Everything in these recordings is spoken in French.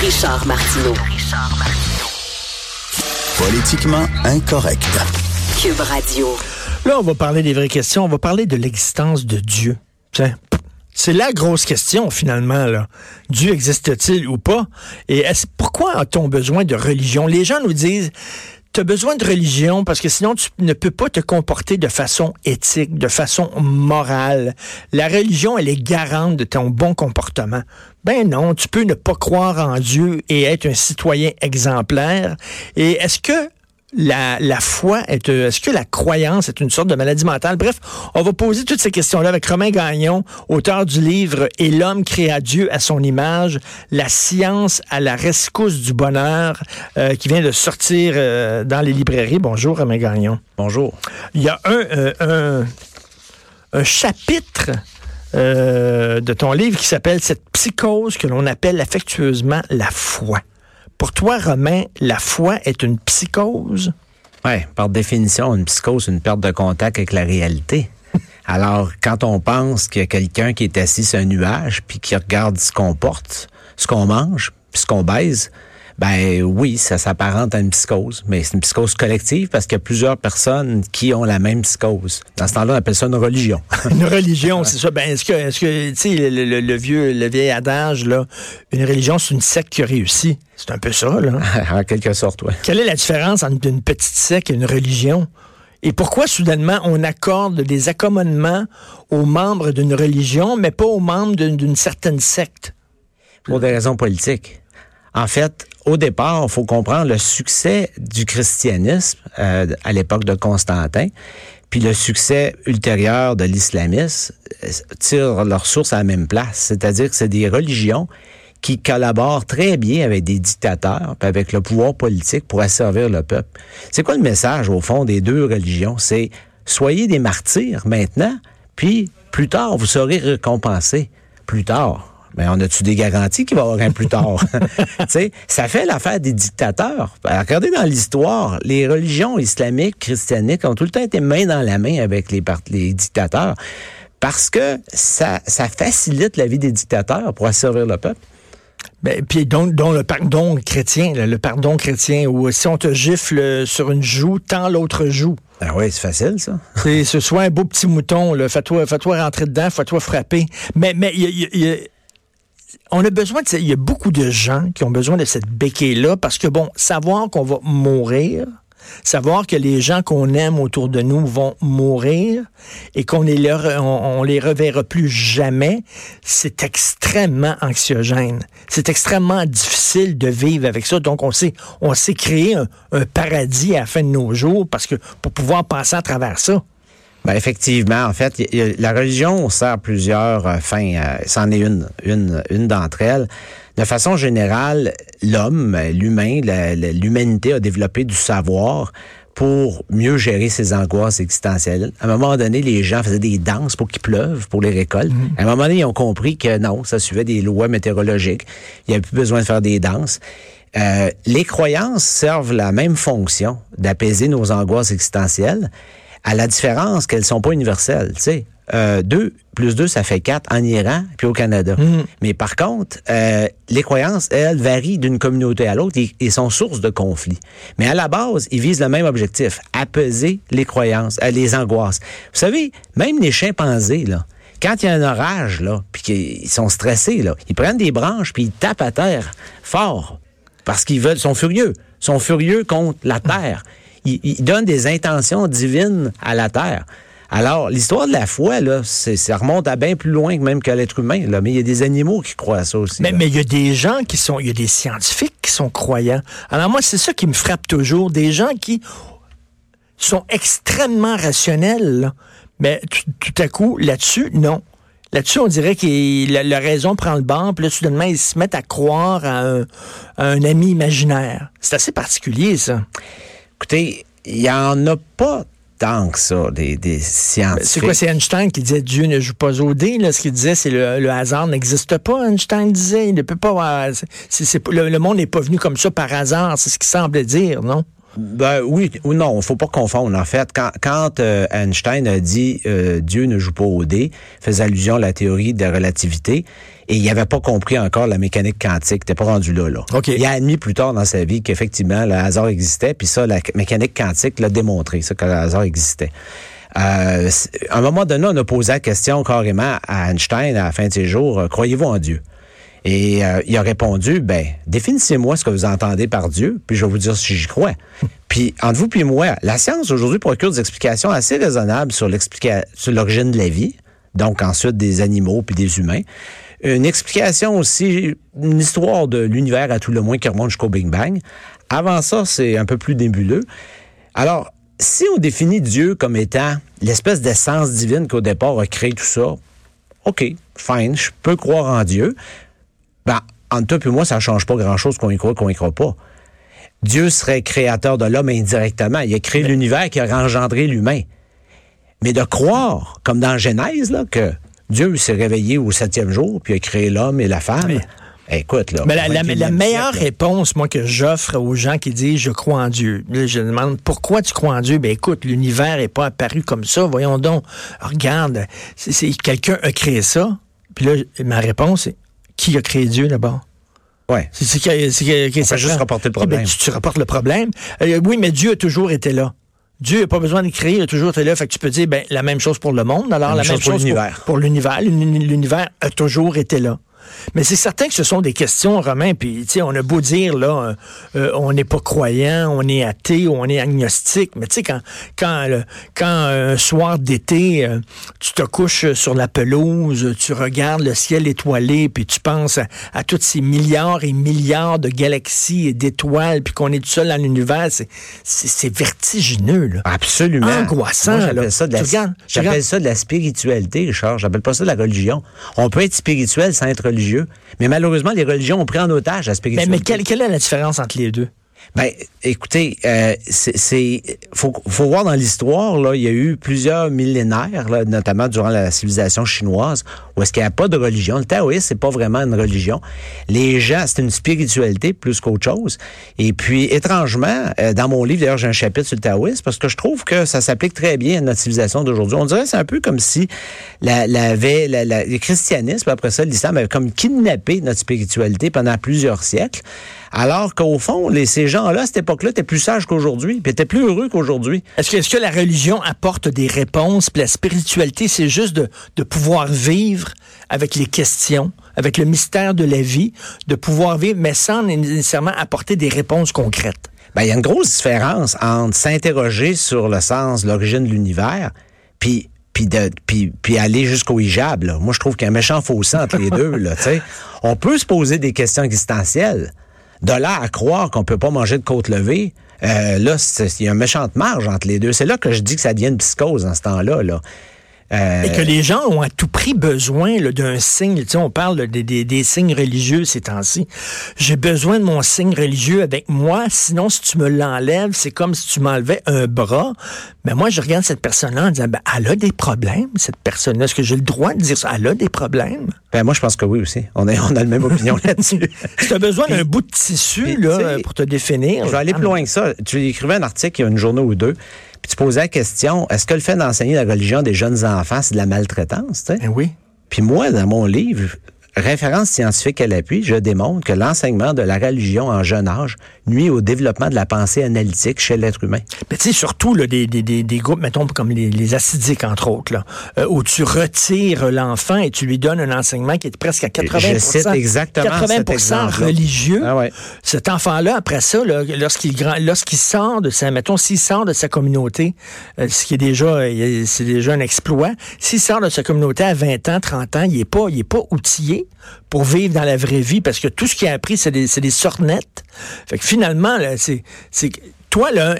Richard Martineau. Politiquement incorrect. Cube Radio. Là, on va parler des vraies questions. On va parler de l'existence de Dieu. Tiens, c'est la grosse question, finalement. Là. Dieu existe-t-il ou pas? Et est pourquoi a-t-on besoin de religion? Les gens nous disent, tu as besoin de religion parce que sinon tu ne peux pas te comporter de façon éthique, de façon morale. La religion, elle est garante de ton bon comportement. Ben non, tu peux ne pas croire en Dieu et être un citoyen exemplaire. Et est-ce que la, la foi est, euh, est-ce que la croyance est une sorte de maladie mentale? Bref, on va poser toutes ces questions-là avec Romain Gagnon, auteur du livre Et l'homme créa Dieu à son image, la science à la rescousse du bonheur, euh, qui vient de sortir euh, dans les librairies. Bonjour, Romain Gagnon. Bonjour. Il y a un, un, un chapitre de ton livre qui s'appelle Cette psychose que l'on appelle affectueusement la foi. Pour toi, Romain, la foi est une psychose? Oui, par définition, une psychose, c'est une perte de contact avec la réalité. Alors, quand on pense qu'il y a quelqu'un qui est assis sur un nuage, puis qui regarde ce qu'on porte, ce qu'on mange, puis ce qu'on baise, ben oui, ça s'apparente à une psychose, mais c'est une psychose collective parce qu'il y a plusieurs personnes qui ont la même psychose. Dans ce temps-là, on appelle ça une religion. une religion, c'est ça. Ben est-ce que, est-ce que, tu sais, le, vieux, le vieil adage là, une religion, c'est une secte qui a réussi. C'est un peu ça, là. en quelque sorte, oui. Quelle est la différence entre une petite secte et une religion? Et pourquoi soudainement on accorde des accommodements aux membres d'une religion, mais pas aux membres d'une certaine secte? Pour des raisons politiques. En fait, au départ, il faut comprendre le succès du christianisme euh, à l'époque de Constantin, puis le succès ultérieur de l'islamisme euh, tirent leur source à la même place. C'est-à-dire que c'est des religions qui collaborent très bien avec des dictateurs, avec le pouvoir politique pour asservir le peuple. C'est quoi le message, au fond, des deux religions? C'est soyez des martyrs maintenant, puis plus tard, vous serez récompensés. Plus tard. Mais on a-tu des garanties qu'il va y avoir un plus tard? ça fait l'affaire des dictateurs. Ben, regardez dans l'histoire, les religions islamiques, christianiques ont tout le temps été main dans la main avec les, les dictateurs parce que ça, ça facilite la vie des dictateurs pour asservir le peuple. Ben, puis donc, le pardon chrétien, le pardon chrétien, où si on te gifle sur une joue, tant l'autre joue. Ah oui, c'est facile, ça. ce soit un beau petit mouton, fais-toi fais -toi rentrer dedans, fais-toi frapper. Mais mais il y a on a besoin de, il y a beaucoup de gens qui ont besoin de cette béquille-là parce que, bon, savoir qu'on va mourir, savoir que les gens qu'on aime autour de nous vont mourir et qu'on les, on, les reverra plus jamais, c'est extrêmement anxiogène. C'est extrêmement difficile de vivre avec ça. Donc, on s'est, on s'est créé un, un paradis à la fin de nos jours parce que, pour pouvoir passer à travers ça. Ben effectivement, en fait, la religion sert plusieurs euh, fins. Euh, c'en est une, une, une d'entre elles. De façon générale, l'homme, l'humain, l'humanité a développé du savoir pour mieux gérer ses angoisses existentielles. À un moment donné, les gens faisaient des danses pour qu'il pleuve, pour les récoltes. Mm-hmm. À un moment donné, ils ont compris que non, ça suivait des lois météorologiques. Il n'y avait plus besoin de faire des danses. Euh, les croyances servent la même fonction d'apaiser nos angoisses existentielles à la différence qu'elles sont pas universelles, tu sais. Euh, deux plus deux, ça fait quatre en Iran puis au Canada. Mm. Mais par contre, euh, les croyances, elles, varient d'une communauté à l'autre et, sont source de conflits. Mais à la base, ils visent le même objectif, apaiser les croyances, euh, les angoisses. Vous savez, même les chimpanzés, là, quand il y a un orage, là, puis qu'ils sont stressés, là, ils prennent des branches puis ils tapent à terre fort parce qu'ils veulent, sont furieux, sont furieux contre la terre il, donne des intentions divines à la terre. Alors, l'histoire de la foi, là, ça remonte à bien plus loin que même que l'être humain. Là. Mais il y a des animaux qui croient à ça aussi. Mais, mais il y a des gens qui sont, il y a des scientifiques qui sont croyants. Alors moi, c'est ça qui me frappe toujours. Des gens qui sont extrêmement rationnels. Mais tout, à coup, là-dessus, non. Là-dessus, on dirait que la, raison prend le banc, puis là, soudainement, ils se mettent à croire à un, à un ami imaginaire. C'est assez particulier, ça. Écoutez, il n'y en a pas tant que ça, des, des scientifiques. C'est quoi, c'est Einstein qui disait Dieu ne joue pas au dé, là. Ce qu'il disait, c'est le, le hasard n'existe pas, Einstein disait. Il ne peut pas le, monde n'est pas venu comme ça par hasard, c'est ce qu'il semble dire, non? Ben oui ou non, faut pas confondre. En fait, quand, quand euh, Einstein a dit euh, Dieu ne joue pas au dé, faisait allusion à la théorie de la relativité, et il n'avait pas compris encore la mécanique quantique. T'es pas rendu là, là. OK. Il a admis plus tard dans sa vie qu'effectivement le hasard existait, puis ça, la mécanique quantique l'a démontré, ça, que le hasard existait. Euh, à un moment donné, on a posé la question carrément à Einstein à la fin de ses jours, euh, croyez-vous en Dieu? Et euh, il a répondu, ben, définissez-moi ce que vous entendez par Dieu, puis je vais vous dire si j'y crois. puis, entre vous puis moi, la science aujourd'hui procure des explications assez raisonnables sur l'origine de la vie, donc ensuite des animaux puis des humains. Une explication aussi, une histoire de l'univers à tout le moins qui remonte jusqu'au Big Bang. Avant ça, c'est un peu plus nébuleux. Alors, si on définit Dieu comme étant l'espèce d'essence divine qu'au départ a créé tout ça, OK, fine, je peux croire en Dieu. Ben, entre toi et moi, ça ne change pas grand-chose qu'on y croit qu'on y croit pas. Dieu serait créateur de l'homme indirectement. Il a créé l'univers qui a engendré l'humain. Mais de croire, comme dans Genèse, là, que Dieu s'est réveillé au septième jour, puis a créé l'homme et la femme, écoute, là. Mais la, la- 21e la meilleure siècle, réponse, moi, que j'offre aux gens qui disent je crois en Dieu, je demande pourquoi tu crois en Dieu? Ben écoute, l'univers n'est pas apparu comme ça. Voyons donc. Regarde, c'est, quelqu'un a créé ça. Puis là, ma réponse, c'est qui a créé Dieu d'abord? Ouais. C'est, juste rapporter le Eh ben, problème. tu, tu rapportes le problème. Euh, oui, mais Dieu a toujours été là. Dieu n'a pas besoin de créer, il a toujours été là. Fait que tu peux dire, ben, la même chose pour le monde. Alors, la, même chose, pour l'univers. Pour, l'univers. L'uni- L'univers a toujours été là. Mais c'est certain que ce sont des questions, Romain, puis tu sais, on a beau dire, là, euh, euh, on n'est pas croyant, on est athée, on est agnostique, mais tu sais, quand, quand, le- quand un soir d'été, euh, tu te couches sur la pelouse, tu regardes le ciel étoilé, puis tu penses à, à tous ces milliards et milliards de galaxies et d'étoiles, puis qu'on est tout seul dans l'univers, c'est- vertigineux, là. Absolument. Angoissant, j'appelle ça, ça de la spiritualité, Richard. J'appelle pas ça de la religion. On peut être spirituel sans être religieux. Mais malheureusement, les religions ont pris en otage la Mais, spiritualité. mais quelle, quelle est la différence entre les deux? Ben, écoutez, euh, c'est, faut, faut voir dans l'histoire là, il y a eu plusieurs millénaires, là, notamment durant la civilisation chinoise, où est-ce qu'il n'y a pas de religion. Le taoïsme, c'est pas vraiment une religion. Les gens, c'est une spiritualité plus qu'autre chose. Et puis, étrangement, euh, dans mon livre, d'ailleurs, j'ai un chapitre sur le taoïsme parce que je trouve que ça s'applique très bien à notre civilisation d'aujourd'hui. On dirait c'est un peu comme si la, la- la- le christianisme, après ça, l'islam avait comme kidnappé notre spiritualité pendant plusieurs siècles. Alors qu'au fond, les, ces gens-là, à cette époque-là, étaient plus sages qu'aujourd'hui, puis étaient plus heureux qu'aujourd'hui. Est-ce que, la religion apporte des réponses, puis la spiritualité, c'est juste de, de pouvoir vivre avec les questions, avec le mystère de la vie, de pouvoir vivre, mais sans nécessairement apporter des réponses concrètes? Ben, il y a une grosse différence entre s'interroger sur le sens, l'origine de l'univers, puis puis de puis, puis aller jusqu'au hijab. Là. Moi, je trouve qu'il y a un méchant fossé entre les deux. Là, on peut se poser des questions existentielles. De là à croire qu'on peut pas manger de côte levée, euh, là, il y a une méchante marge entre les deux. C'est là que je dis que ça devient une psychose en ce temps-là. Là. Euh, Et que les gens ont à tout prix besoin d'un signe. Tu sais, on parle des, des- des signes religieux ces temps-ci. J'ai besoin de mon signe religieux avec moi. Sinon, si tu me l'enlèves, c'est comme si tu m'enlevais un bras. Mais moi, je regarde cette personne-là en disant, ben, elle a des problèmes, cette personne-là. Est-ce que j'ai le droit de dire ça? Elle a des problèmes? ben, moi, je pense que oui aussi. On a, on a la même opinion là-dessus. Si tu as besoin d'un bout de tissu là, pour te définir. Je vais aller plus loin que ça. Tu écrivais un article il y a une journée ou deux, puis tu posais la question est-ce que le fait d'enseigner la religion à des jeunes enfants, c'est de la maltraitance tu sais? Ben oui. Puis moi, dans mon livre, référence scientifique à l'appui, je démontre que l'enseignement de la religion en jeune âge nuit au développement de la pensée analytique chez l'être humain. Mais tu sais, surtout là, des, des, des, des groupes, mettons, comme les, les acidiques, entre autres, là, euh, où tu retires l'enfant et tu lui donnes un enseignement qui est presque à 80 Je cite exactement 80 cet religieux. Ah ouais. Cet enfant-là, après ça, lorsqu'il grand- lorsqu'il sort de sa, mettons, s'il sort de sa communauté, euh, ce qui est déjà, euh, c'est déjà un exploit, s'il sort de sa communauté à 20 ans, 30 ans, il est pas, il est pas outillé pour vivre dans la vraie vie parce que tout ce qu'il a appris, c'est des, des sornettes. Fait que finalement, là, c'est, toi, là,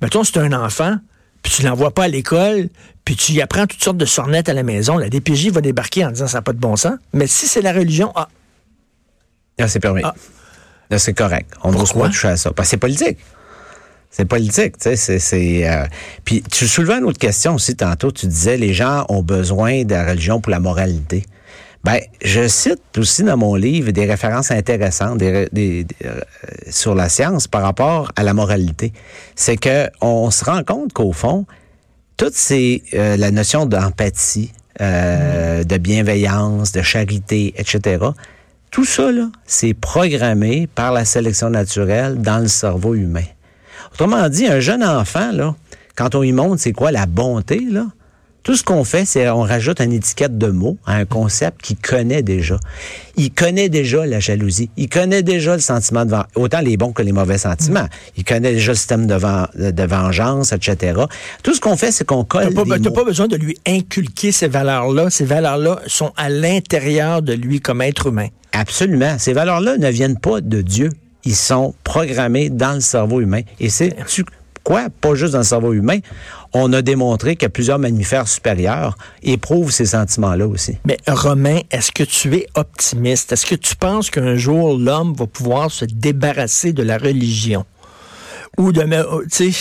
mettons, c'est un enfant, puis tu l'envoies pas à l'école, puis tu y apprends toutes sortes de sornettes à la maison, la DPJ va débarquer en disant ça n'a pas de bon sens. Mais si c'est la religion, ah, Là, c'est permis. Ah. Là, c'est correct. On n'ose Pourquoi? pas toucher à ça. Parce que c'est politique. C'est politique, tu sais, c'est... c'est, euh, Puis tu soulevais une autre question aussi tantôt. Tu disais, les gens ont besoin de la religion pour la moralité. Ben, je cite aussi dans mon livre des références intéressantes des, des, des, euh, sur la science par rapport à la moralité. C'est que on se rend compte qu'au fond, toute ces euh, la notion d'empathie, euh, de bienveillance, de charité, etc. Tout ça, là, c'est programmé par la sélection naturelle dans le cerveau humain. Autrement dit, un jeune enfant, là, quand on y montre c'est quoi la bonté, là, tout ce qu'on fait, c'est on rajoute une étiquette de mots à un concept qu'il connaît déjà. Il connaît déjà la jalousie. Il connaît déjà le sentiment de vengeance, autant les bons que les mauvais sentiments. Il connaît déjà le système de, ven de vengeance, etc. Tout ce qu'on fait, c'est qu'on colle T'as des pas, besoin de lui inculquer ces valeurs-là. Ces valeurs-là sont à l'intérieur de lui comme être humain. Absolument. Ces valeurs-là ne viennent pas de Dieu. Ils sont programmés dans le cerveau humain. Et c'est tu- quoi? Pas juste dans le cerveau humain. On a démontré que plusieurs mammifères supérieurs éprouvent ces sentiments-là aussi. Mais Romain, est-ce que tu es optimiste? Est-ce que tu penses qu'un jour l'homme va pouvoir se débarrasser de la religion? Ou de... oh, Tu sais,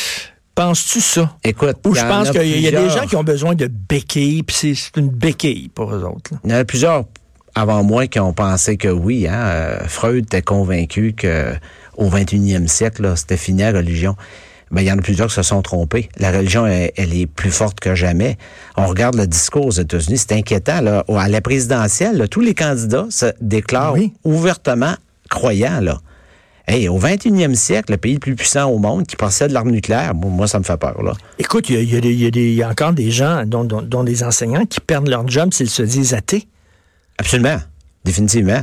penses-tu ça? Écoute, Ou je en pense qu'il y a des gens qui ont besoin de béquilles, puis c'est- une béquille pour eux autres. là. Il y en a plusieurs avant moi qui ont pensé que oui, hein, euh, Freud était convaincu que au 21e siècle, c'était fini la religion. Mais il y en a plusieurs qui se sont trompés. La religion, elle, elle est plus forte que jamais. On regarde le discours aux États-Unis, c'est inquiétant. Là. À la présidentielle, là, tous les candidats se déclarent Oui. ouvertement croyants. Là. Hey, au 21e siècle, le pays le plus puissant au monde qui possède l'arme nucléaire, moi, ça me fait peur. Là. Écoute, il y a, y y y encore des gens, dont, dont- dont des enseignants, qui perdent leur job s'ils se disent athées. Absolument, définitivement.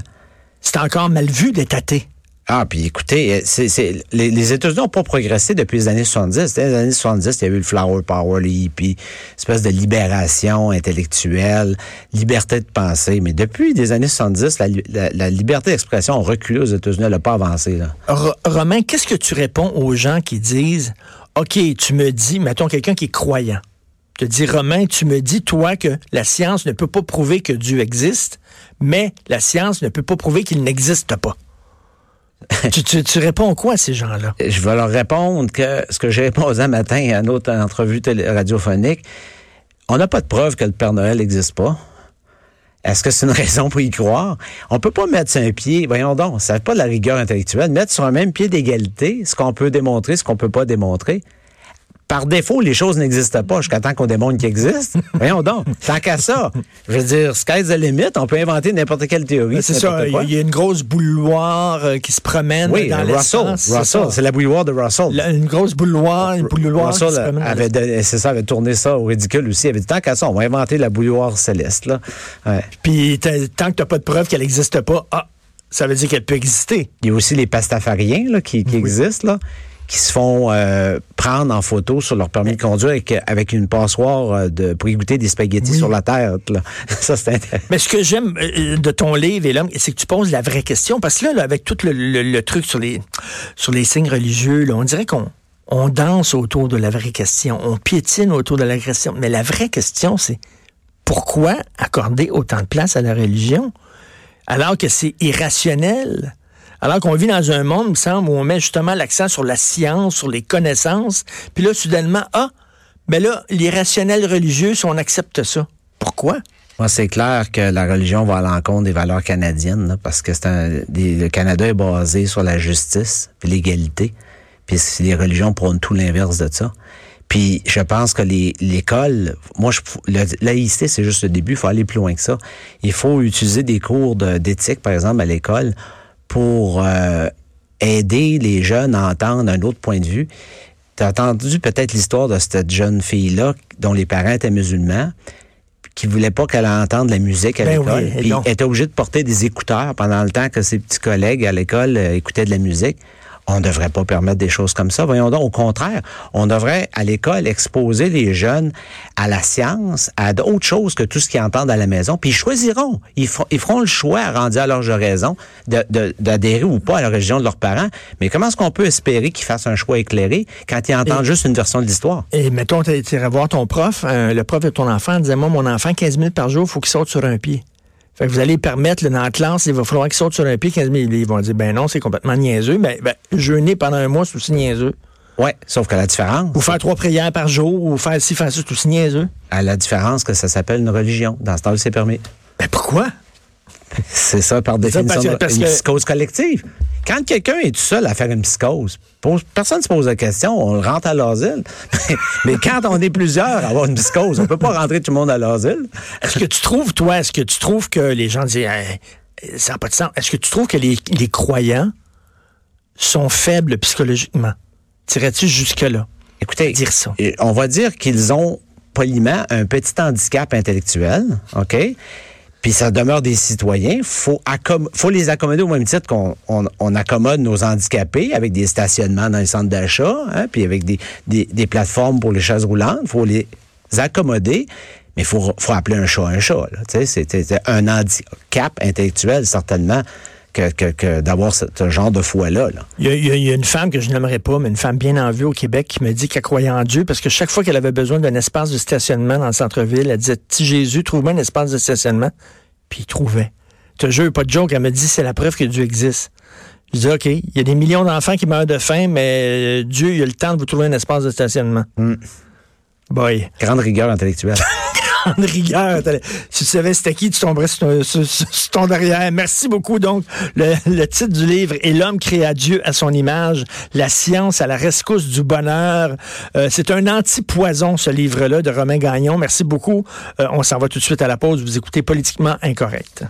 C'est encore mal vu d'être athée. Ah, puis écoutez, euh, les, États-Unis n'ont pas progressé depuis les années 70. C'était les années 70, il y a eu le Flower Power, les espèce de libération intellectuelle, liberté de penser. Mais depuis les années 70, la, la- liberté d'expression a reculé aux États-Unis, elle n'a pas avancé. Romain, qu'est-ce que tu réponds aux gens qui disent OK, tu me dis, mettons quelqu'un qui est croyant. Te dis, Romain, tu me dis, toi, que la science ne peut pas prouver que Dieu existe, mais la science ne peut pas prouver qu'il n'existe pas. Tu, tu- tu réponds quoi à ces gens-là? Je vais leur répondre que ce que j'ai répondu un matin à une autre entrevue télé- radiophonique, on n'a pas de preuve que le Père Noël n'existe pas. Est-ce que c'est une raison pour y croire? On peut pas mettre sur un pied, voyons donc, ça n'est pas de la rigueur intellectuelle, mettre sur un même pied d'égalité ce qu'on peut démontrer, ce qu'on peut pas démontrer. Par défaut, les choses n'existent pas jusqu'à temps qu'on démontre qu'ils existent. Voyons donc, tant qu'à ça. Je veux dire, sky's the limit, on peut inventer n'importe quelle théorie. C'est ça, il y, a- une grosse bouilloire euh, qui se promène Oui, dans Russell, Russell, c'est la bouilloire de Russell. La- une grosse bouilloire, une bouilloire qui se Russell promène avait, c'est ça, avait tourné ça au ridicule aussi. Il avait dit tant qu'à ça, on va inventer la bouilloire céleste. Là. Ouais. Puis tant que tu n'as pas de preuve qu'elle n'existe pas, ah, ça veut dire qu'elle peut exister. Il y a aussi les pastafariens là, qui, qui existent, là, qui se font euh, prendre en photo sur leur permis de conduire avec, avec une passoire euh, de, pour y goûter des spaghettis sur la tête. Là. Ça, c'est intéressant. Mais ce que j'aime euh, de ton livre, c'est que tu poses la vraie question. Parce que là, là, avec tout le, le- le truc sur les, sur les signes religieux, là, on dirait qu'on on danse autour de la vraie question. On piétine autour de la question. Mais la vraie question, c'est pourquoi accorder autant de place à la religion alors que c'est irrationnel? Alors qu'on vit dans un monde, il me semble, où on met justement l'accent sur la science, sur les connaissances, puis là, soudainement, ah, mais là, l'irrationnel religieux, si on accepte ça, pourquoi? Moi, c'est clair que la religion va à l'encontre des valeurs canadiennes, là, parce que c'est un, le Canada est basé sur la justice puis l'égalité. Puis les religions prônent tout l'inverse de ça. Puis je pense que les- l'école, moi, je, le, laïcité, c'est juste le début, il faut aller plus loin que ça. Il faut utiliser des cours d'éthique, par exemple, à l'école, pour euh, aider les jeunes à entendre un autre point de vue. Tu as entendu peut-être l'histoire de cette jeune fille-là dont les parents étaient musulmans qui voulait pas qu'elle entende la musique à Ben l'école. oui, et puis elle était obligée de porter des écouteurs pendant le temps que ses petits collègues à l'école euh, écoutaient de la musique. On ne devrait pas permettre des choses comme ça. Voyons donc, au contraire, on devrait à l'école exposer les jeunes à la science, à d'autres choses que tout ce qu'ils entendent à la maison. Puis ils choisiront. Ils, feront- ils feront le choix, rendu à l'âge de raison, de- de- d'adhérer ou pas à la religion de leurs parents. Mais comment est-ce qu'on peut espérer qu'ils fassent un choix éclairé quand ils entendent Et- juste une version de l'histoire? Et mettons, tu irais voir ton prof, euh, le prof de ton enfant, disait, moi, mon enfant, 15 minutes par jour, il faut qu'il saute sur un pied. Fait que vous allez permettre, là, dans la classe, il va falloir qu'il saute sur un pied 15 minutes. Ils vont dire, ben non, c'est complètement niaiseux. Ben, ben, jeûner pendant un mois, c'est aussi niaiseux. Ouais, sauf que la différence, Ou faire trois prières par jour, ou faire ci, faire ça, c'est aussi niaiseux. à la différence que ça s'appelle une religion. Dans ce temps-là, c'est permis. Ben pourquoi? C'est ça, par ça, définition, parce que- parce une psychose collective. Quand quelqu'un est tout seul à faire une psychose, personne ne se pose la question, on rentre à l'asile. Mais quand on est plusieurs à avoir une psychose, on peut pas rentrer tout le monde à l'asile. Est-ce que tu trouves, toi, est-ce que tu trouves que les gens disent, Hey, ça n'a pas de sens. Est-ce que tu trouves que les, les croyants sont faibles psychologiquement? Tirais-tu jusque-là? Écoutez, Dire ça? on va dire qu'ils ont poliment un petit handicap intellectuel, OK? Puis ça demeure des citoyens. Faut faut les accommoder au même titre qu'on on, on accommode nos handicapés avec des stationnements dans les centres d'achat, hein, puis avec des, des, des plateformes pour les chaises roulantes. faut les accommoder, mais il faut, faut appeler un chat un chat. là. C'est c'est un handicap intellectuel, certainement, que, que, que d'avoir ce, ce genre de foi-là. Là. Il y, a, il y une femme que je n'aimerais pas, mais une femme bien en vue au Québec qui me dit qu'elle croyait en Dieu parce que chaque fois qu'elle avait besoin d'un espace de stationnement dans le centre-ville, elle disait Petit Jésus, trouve-moi un espace de stationnement. Puis il trouvait. Je te jure, pas de joke, elle me dit c'est la preuve que Dieu existe. Je dis OK, il y a des millions d'enfants qui meurent de faim, mais euh, Dieu, il a le temps de vous trouver un espace de stationnement. Boy. Grande rigueur intellectuelle. grande rigueur. Tu savais c'était qui, tu tomberais sur ton derrière. Merci beaucoup. Donc, le, le titre du livre est L'homme créa Dieu à son image, la science à la rescousse du bonheur. Euh, c'est un anti-poison, ce livre-là, de Romain Gagnon. Merci beaucoup. Euh, on s'en va tout de suite à la pause. Vous écoutez Politiquement Incorrect.